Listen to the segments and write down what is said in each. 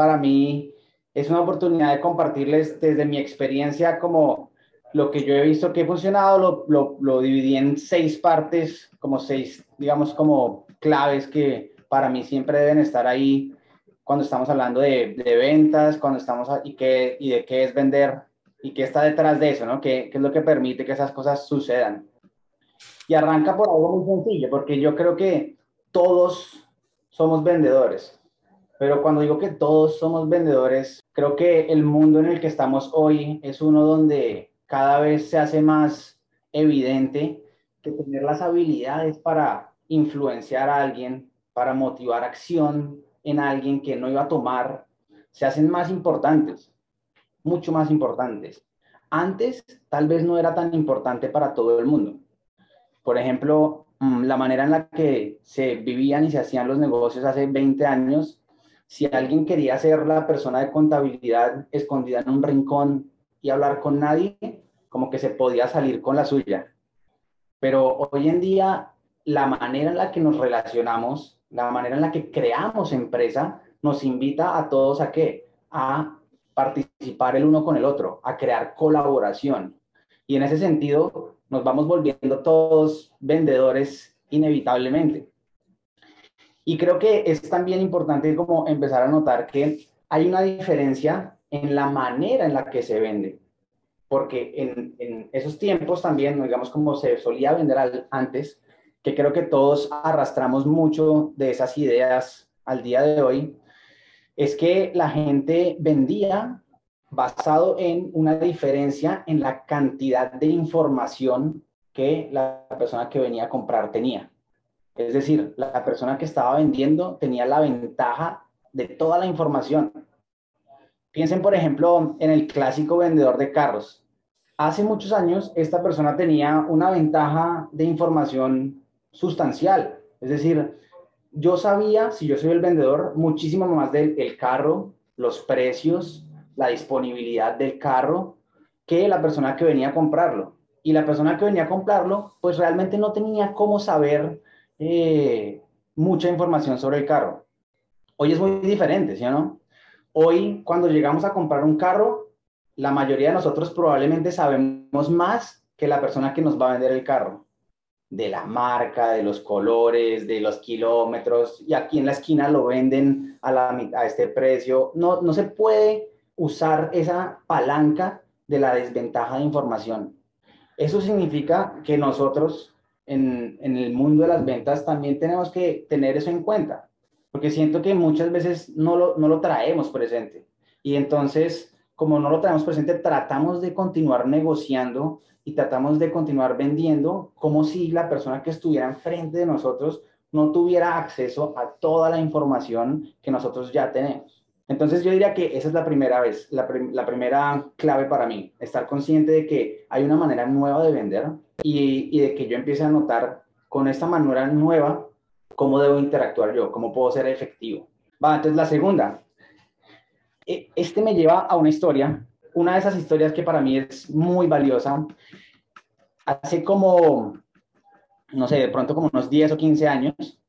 para mí es una oportunidad de compartirles desde mi experiencia como lo que yo he visto que ha funcionado, lo, lo, lo dividí en seis partes, como seis, digamos, como claves que para mí siempre deben estar ahí cuando estamos hablando de, de ventas, cuando estamos y, qué, y de qué es vender y qué está detrás de eso, ¿no? ¿Qué, ¿Qué, es lo que permite que esas cosas sucedan? Y arranca por algo muy sencillo, porque yo creo que todos somos vendedores. Pero cuando digo que todos somos vendedores, creo que el mundo en el que estamos hoy es uno donde cada vez se hace más evidente que tener las habilidades para influenciar a alguien, para motivar acción en alguien que no iba a tomar, se hacen más importantes, mucho más importantes. Antes tal vez no era tan importante para todo el mundo. Por ejemplo, mm, la manera en la que se vivían y se hacían los negocios hace 20 años, si alguien quería ser la persona de contabilidad escondida en un rincón y hablar con nadie, como que se podía salir con la suya. Pero hoy en día, la manera en la que nos relacionamos, la manera en la que creamos empresa, nos invita a todos a qué? A participar el uno con el otro, a crear colaboración. Y en ese sentido, nos vamos volviendo todos vendedores inevitablemente. Y creo que es también importante como empezar a notar que hay una diferencia en la manera en la que se vende. Porque en, esos tiempos también, digamos como se solía vender antes, que creo que todos arrastramos mucho de esas ideas al día de hoy, es que la gente vendía basado en una diferencia en la cantidad de información que la persona que venía a comprar tenía. Es decir, la persona que estaba vendiendo tenía la ventaja de toda la información. Piensen, por ejemplo, en el clásico vendedor de carros. Hace muchos años, esta persona tenía una ventaja de información sustancial. Es decir, yo sabía, si yo soy el vendedor, muchísimo más del carro, los precios, la disponibilidad del carro que la persona que venía a comprarlo. Y la persona que venía a comprarlo, pues realmente no tenía cómo saber eh, mucha información sobre el carro. Hoy es muy diferente, ¿sí o no? Hoy, cuando llegamos a comprar un carro, la mayoría de nosotros probablemente sabemos más que la persona que nos va a vender el carro. De la marca, de los colores, de los kilómetros, y aquí en la esquina lo venden a, la, a este precio. No, no se puede usar esa palanca de la desventaja de información. Eso significa que nosotros en, el mundo de las ventas también tenemos que tener eso en cuenta, porque siento que muchas veces no lo, no lo traemos presente. Y entonces, como no lo traemos presente, tratamos de continuar negociando y tratamos de continuar vendiendo como si la persona que estuviera enfrente de nosotros no tuviera acceso a toda la información que nosotros ya tenemos. Entonces yo diría que esa es la primera vez, la, primera clave para mí, estar consciente de que hay una manera nueva de vender y, de que yo empiece a notar con esta manera nueva cómo debo interactuar yo, cómo puedo ser efectivo. Va, entonces la segunda. E, este me lleva a una historia, una de esas historias que para mí es muy valiosa. Hace como, no sé, de pronto como unos 10 o 15 años,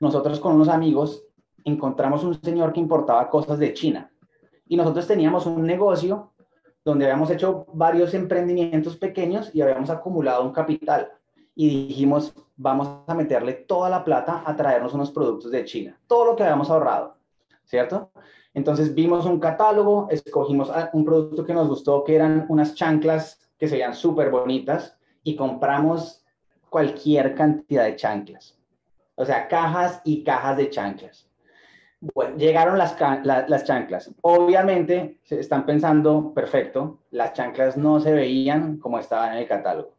nosotros con unos amigos encontramos un señor que importaba cosas de China. Y nosotros teníamos un negocio donde habíamos hecho varios emprendimientos pequeños y habíamos acumulado un capital. Y dijimos, vamos a meterle toda la plata a traernos unos productos de China, todo lo que habíamos ahorrado, ¿cierto? Entonces vimos un catálogo, escogimos un producto que nos gustó, que eran unas chanclas que se veían súper bonitas y compramos cualquier cantidad de chanclas. O sea, cajas y cajas de chanclas. Llegaron las, las chanclas. Obviamente, se están pensando, perfecto, las chanclas no se veían como estaban en el catálogo.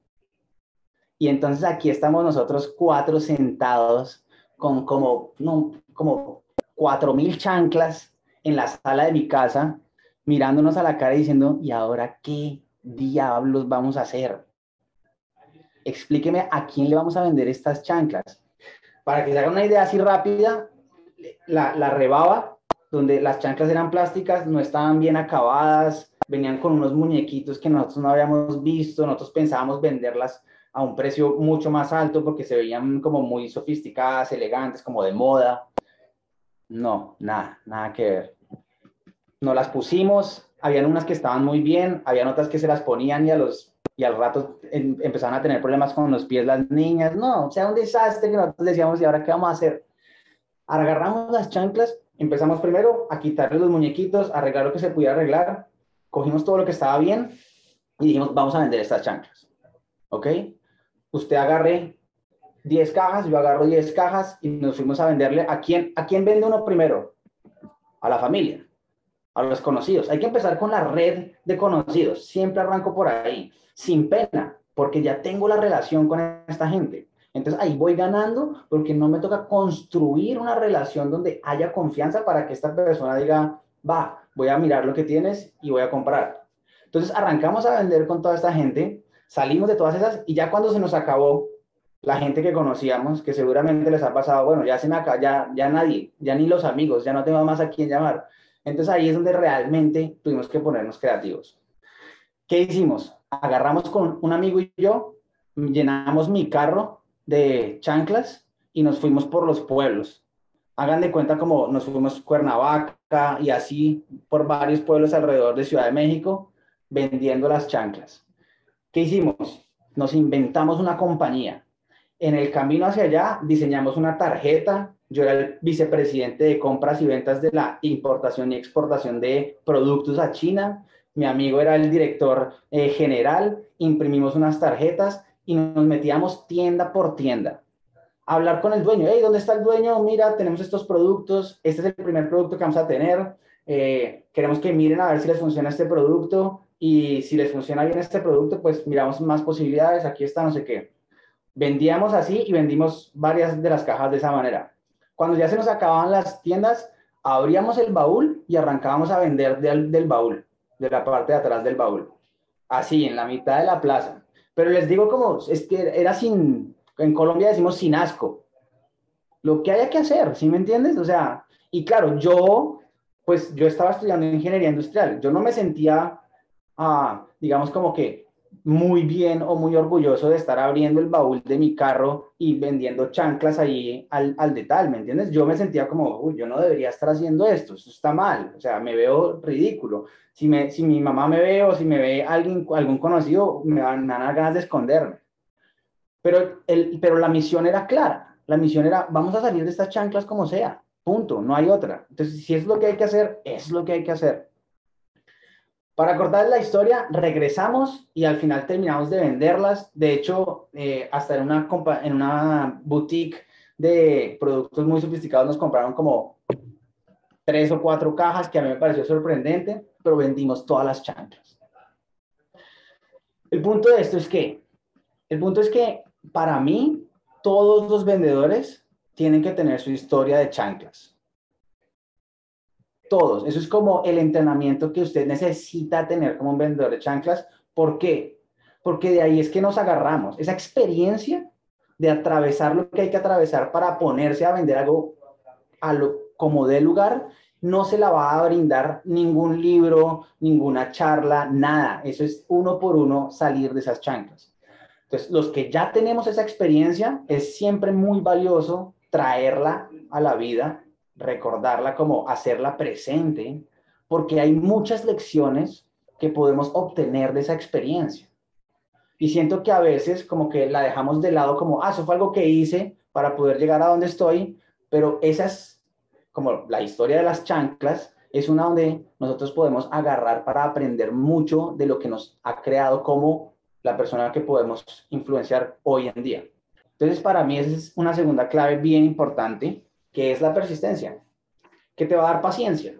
Y entonces aquí estamos nosotros cuatro sentados con como, como cuatro mil chanclas en la sala de mi casa, mirándonos a la cara y diciendo, ¿y ahora qué diablos vamos a hacer? Explíqueme a quién le vamos a vender estas chanclas. Para que se haga una idea así rápida, la, la rebaba, donde las chanclas eran plásticas, no estaban bien acabadas, venían con unos muñequitos que nosotros no habíamos visto, nosotros pensábamos venderlas a un precio mucho más alto porque se veían como muy sofisticadas, elegantes, como de moda. No, nada, nada que ver. nos las pusimos, habían unas que estaban muy bien, habían otras que se las ponían y a los y al rato em, empezaron a tener problemas con los pies las niñas, no, o sea, un desastre que nosotros decíamos, ¿y ahora qué vamos a hacer? Agarramos las chanclas, empezamos primero a quitarle los muñequitos, a arreglar lo que se pudiera arreglar, cogimos todo lo que estaba bien y dijimos, vamos a vender estas chanclas, ¿ok? Usted agarre 10 cajas, yo agarro 10 cajas y nos fuimos a venderle. ¿A quién, ¿A quién vende uno primero? A la familia, a los conocidos. Hay que empezar con la red de conocidos. Siempre arranco por ahí, sin pena, porque ya tengo la relación con esta gente. Entonces ahí voy ganando porque no me toca construir una relación donde haya confianza para que esta persona diga, va, voy a mirar lo que tienes y voy a comprar. Entonces arrancamos a vender con toda esta gente, salimos de todas esas y ya cuando se nos acabó la gente que conocíamos, que seguramente les ha pasado, bueno, ya se me acaba, ya, ya nadie, ya ni los amigos, ya no tengo más a quién llamar. Entonces ahí es donde realmente tuvimos que ponernos creativos. ¿Qué hicimos? Agarramos con un amigo y yo, llenamos mi carro de chanclas y nos fuimos por los pueblos. Hagan de cuenta como nos fuimos Cuernavaca y así por varios pueblos alrededor de Ciudad de México vendiendo las chanclas. ¿Qué hicimos? Nos inventamos una compañía en el camino hacia allá diseñamos una tarjeta. Yo era el vicepresidente de compras y ventas de la importación y exportación de productos a China. Mi amigo era el director eh, general. Imprimimos unas tarjetas y nos metíamos tienda por tienda. hablar con el dueño. Hey, ¿dónde está el dueño? Mira, tenemos estos productos. Este es el primer producto que vamos a tener. Eh, queremos que miren a ver si les funciona este producto. Y si les funciona bien este producto, pues miramos más posibilidades. Aquí está, no sé qué Vendíamos así y vendimos varias de las cajas de esa manera. Cuando ya se nos acababan las tiendas, abríamos el baúl y arrancábamos a vender del, del baúl, de la parte de atrás del baúl. Así, en la mitad de la plaza. Pero les digo como, es que era sin, en Colombia decimos sin asco. Lo que haya que hacer, ¿sí me entiendes? O sea, y claro, yo, pues yo estaba estudiando ingeniería industrial. Yo no me sentía, ah, digamos, como que muy bien o muy orgulloso de estar abriendo el baúl de mi carro y vendiendo chanclas ahí al, al de ¿me entiendes? Yo me sentía como, uy, yo no debería estar haciendo esto, esto está mal, o sea, me veo ridículo. Si, me, si mi mamá me ve o si me ve alguien, algún conocido, me van, me dan ganas de esconderme. Pero, el, pero la misión era clara, la misión era, vamos a salir de estas chanclas como sea, punto, no hay otra. Entonces, si es lo que hay que hacer, es lo que hay que hacer. Para cortar la historia, regresamos y al final terminamos de venderlas. De hecho, eh, hasta en una, en una boutique de productos muy sofisticados nos compraron como tres o cuatro cajas que a mí me pareció sorprendente, pero vendimos todas las chanclas. El punto de esto es que, el punto es que para mí, todos los vendedores tienen que tener su historia de chanclas todos. Eso es como el entrenamiento que usted necesita tener como un vendedor de chanclas. ¿Por qué? Porque de ahí es que nos agarramos. Esa experiencia de atravesar lo que hay que atravesar para ponerse a vender algo como de lugar, no se la va a brindar ningún libro, ninguna charla, nada. Eso es uno por uno salir de esas chanclas. Entonces, los que ya tenemos esa experiencia, es siempre muy valioso traerla a la vida recordarla como hacerla presente, porque hay muchas lecciones que podemos obtener de esa experiencia. Y siento que a veces como que la dejamos de lado como, ah, eso fue algo que hice para poder llegar a donde estoy, pero esa es como la historia de las chanclas, es una donde nosotros podemos agarrar para aprender mucho de lo que nos ha creado como la persona que podemos influenciar hoy en día. Entonces, para mí esa es una segunda clave bien importante que es la persistencia, que te va a dar paciencia,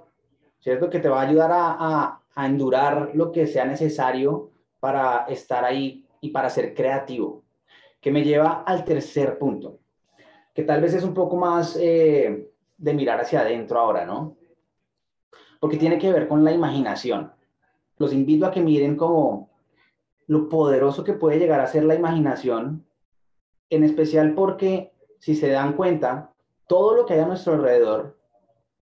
¿cierto? Que te va a ayudar a, a, endurar lo que sea necesario para estar ahí y para ser creativo. Que me lleva al tercer punto, que tal vez es un poco más eh, de mirar hacia adentro ahora, ¿no? Porque tiene que ver con la imaginación. Los invito a que miren como lo poderoso que puede llegar a ser la imaginación, en especial porque, si se dan cuenta, todo lo que hay a nuestro alrededor,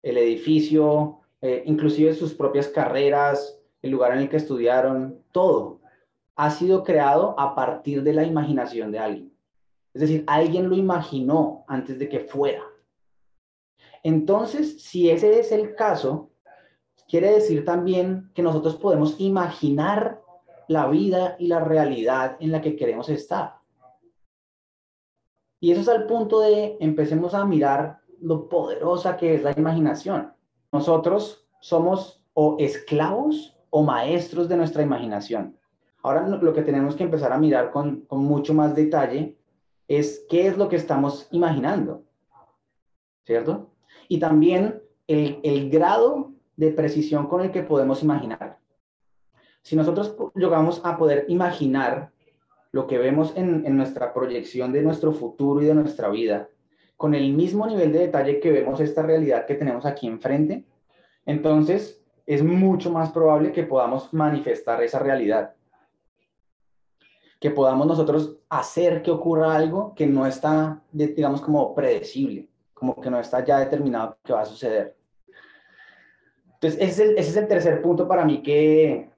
el edificio, eh, inclusive sus propias carreras, el lugar en el que estudiaron, todo ha sido creado a partir de la imaginación de alguien. Es decir, alguien lo imaginó antes de que fuera. Entonces, si ese es el caso, quiere decir también que nosotros podemos imaginar la vida y la realidad en la que queremos estar. Y eso es al punto de empecemos a mirar lo poderosa que es la imaginación. Nosotros somos o esclavos o maestros de nuestra imaginación. Ahora lo que tenemos que empezar a mirar con, mucho más detalle es qué es lo que estamos imaginando, ¿cierto? Y también el, el grado de precisión con el que podemos imaginar. Si nosotros llegamos a poder imaginar lo que vemos en, nuestra proyección de nuestro futuro y de nuestra vida, con el mismo nivel de detalle que vemos esta realidad que tenemos aquí enfrente, entonces es mucho más probable que podamos manifestar esa realidad que podamos nosotros hacer que ocurra algo que no está, digamos, como predecible, como que no está ya determinado que va a suceder. Entonces, ese es el, tercer punto para mí que,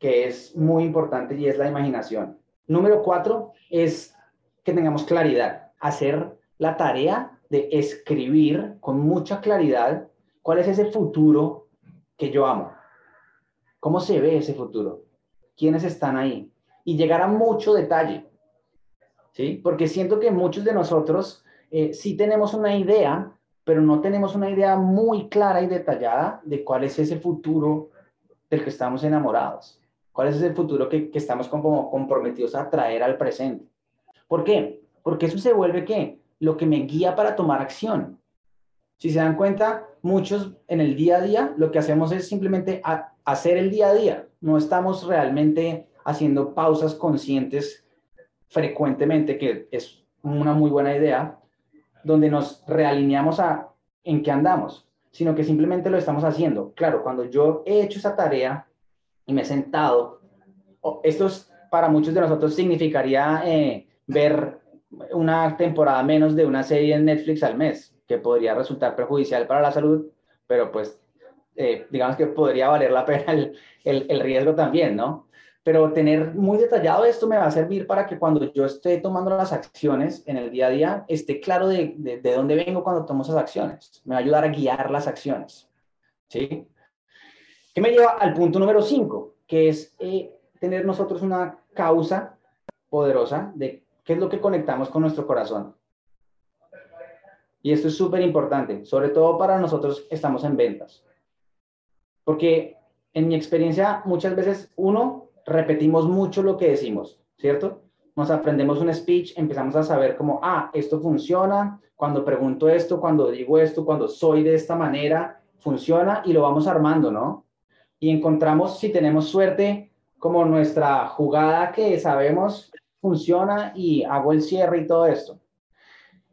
que es muy importante y es la imaginación. Número cuatro es que tengamos claridad, hacer la tarea de escribir con mucha claridad cuál es ese futuro que yo amo. ¿Cómo se ve ese futuro? ¿Quiénes están ahí? y llegar a mucho detalle, ¿sí? Porque siento que muchos de nosotros eh, sí tenemos una idea, pero no tenemos una idea muy clara y detallada de cuál es ese futuro del que estamos enamorados, cuál es ese futuro que, que estamos como comprometidos a traer al presente. ¿Por qué? Porque eso se vuelve qué? Lo que me guía para tomar acción. Si se dan cuenta, muchos en el día a día lo que hacemos es simplemente hacer el día a día. No estamos realmente haciendo pausas conscientes frecuentemente, que es una muy buena idea, donde nos realineamos a en qué andamos, sino que simplemente lo estamos haciendo. Claro, cuando yo he hecho esa tarea y me he sentado, esto para muchos de nosotros significaría eh, ver una temporada menos de una serie en Netflix al mes, que podría resultar perjudicial para la salud, pero pues eh, digamos que podría valer la pena el, el, el riesgo también, ¿no? pero tener muy detallado esto me va a servir para que cuando yo esté tomando las acciones en el día a día, esté claro de, de, dónde vengo cuando tomo esas acciones. Me va a ayudar a guiar las acciones. ¿Sí? ¿Qué me lleva al punto número 5? Que es eh, tener nosotros una causa poderosa de qué es lo que conectamos con nuestro corazón. Y esto es súper importante, sobre todo para nosotros que estamos en ventas. Porque en mi experiencia, muchas veces uno repetimos mucho lo que decimos, ¿cierto? Nos aprendemos un speech, empezamos a saber cómo, ah, esto funciona, cuando pregunto esto, cuando digo esto, cuando soy de esta manera, funciona y lo vamos armando, ¿no? Y encontramos, si tenemos suerte, como nuestra jugada que sabemos funciona y hago el cierre y todo esto.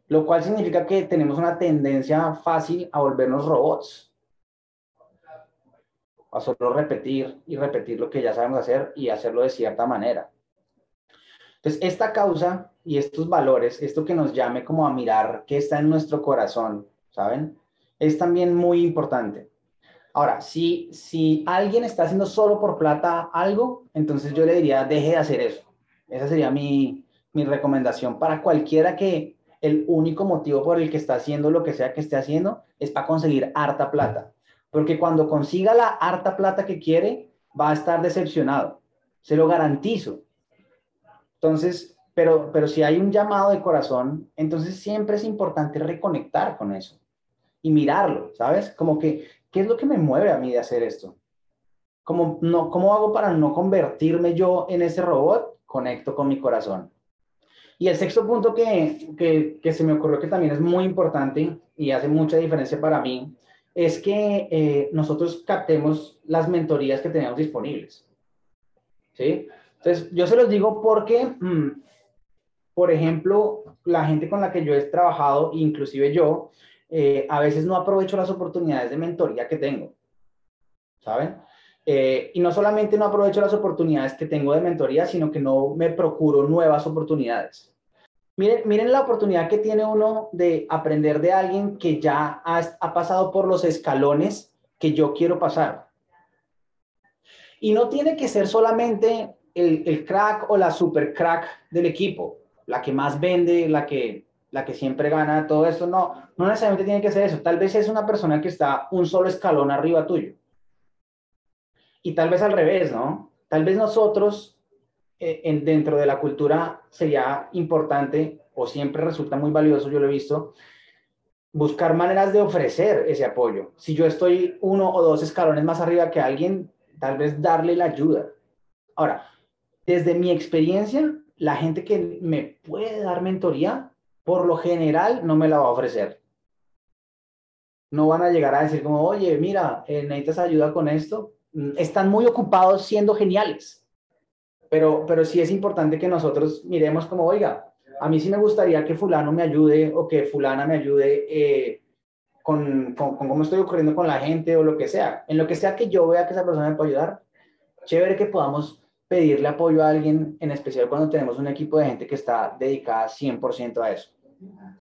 Lo cual significa que tenemos una tendencia fácil a volvernos robots, a solo repetir y repetir lo que ya sabemos hacer y hacerlo de cierta manera. Entonces, esta causa y estos valores, esto que nos llame como a mirar qué está en nuestro corazón, ¿saben? Es también muy importante. Ahora, si, si alguien está haciendo solo por plata algo, entonces yo le diría, deje de hacer eso. Esa sería mi, mi recomendación para cualquiera que el único motivo por el que está haciendo lo que sea que esté haciendo es para conseguir harta plata porque cuando consiga la harta plata que quiere, va a estar decepcionado. Se lo garantizo. Entonces, pero, pero si hay un llamado de corazón, entonces siempre es importante reconectar con eso y mirarlo, ¿sabes? Como que, ¿qué es lo que me mueve a mí de hacer esto? Como, no, ¿Cómo hago para no convertirme yo en ese robot? Conecto con mi corazón. Y el sexto punto que, que, que se me ocurrió que también es muy importante y hace mucha diferencia para mí es que eh, nosotros captemos las mentorías que tenemos disponibles. ¿Sí? Entonces, yo se los digo porque, mm, por ejemplo, la gente con la que yo he trabajado, inclusive yo, eh, a veces no aprovecho las oportunidades de mentoría que tengo. ¿Saben? Eh, y no solamente no aprovecho las oportunidades que tengo de mentoría, sino que no me procuro nuevas oportunidades. Miren, la oportunidad que tiene uno de aprender de alguien que ya ha, pasado por los escalones que yo quiero pasar. Y no tiene que ser solamente el, crack o la super crack del equipo, la que más vende, la que, la que siempre gana, todo eso. No, no necesariamente tiene que ser eso. Tal vez es una persona que está un solo escalón arriba tuyo. y tal vez al revés, ¿no? Tal vez nosotros, eh, en, dentro de la cultura, sería importante o siempre resulta muy valioso, yo lo he visto, buscar maneras de ofrecer ese apoyo. Si yo estoy uno o dos escalones más arriba que alguien, tal vez darle la ayuda. Ahora, desde mi experiencia, la gente que me puede dar mentoría, por lo general, no me la va a ofrecer. No van a llegar a decir como, oye, mira, eh, necesitas ayuda con esto. Mm, están muy ocupados siendo geniales. Pero, pero sí es importante que nosotros miremos como, oiga, a mí sí me gustaría que fulano me ayude o que fulana me ayude eh, con, con, con, cómo estoy ocurriendo con la gente o lo que sea. En lo que sea que yo vea que esa persona me puede ayudar, chévere que podamos pedirle apoyo a alguien, en especial cuando tenemos un equipo de gente que está dedicada 100% a eso.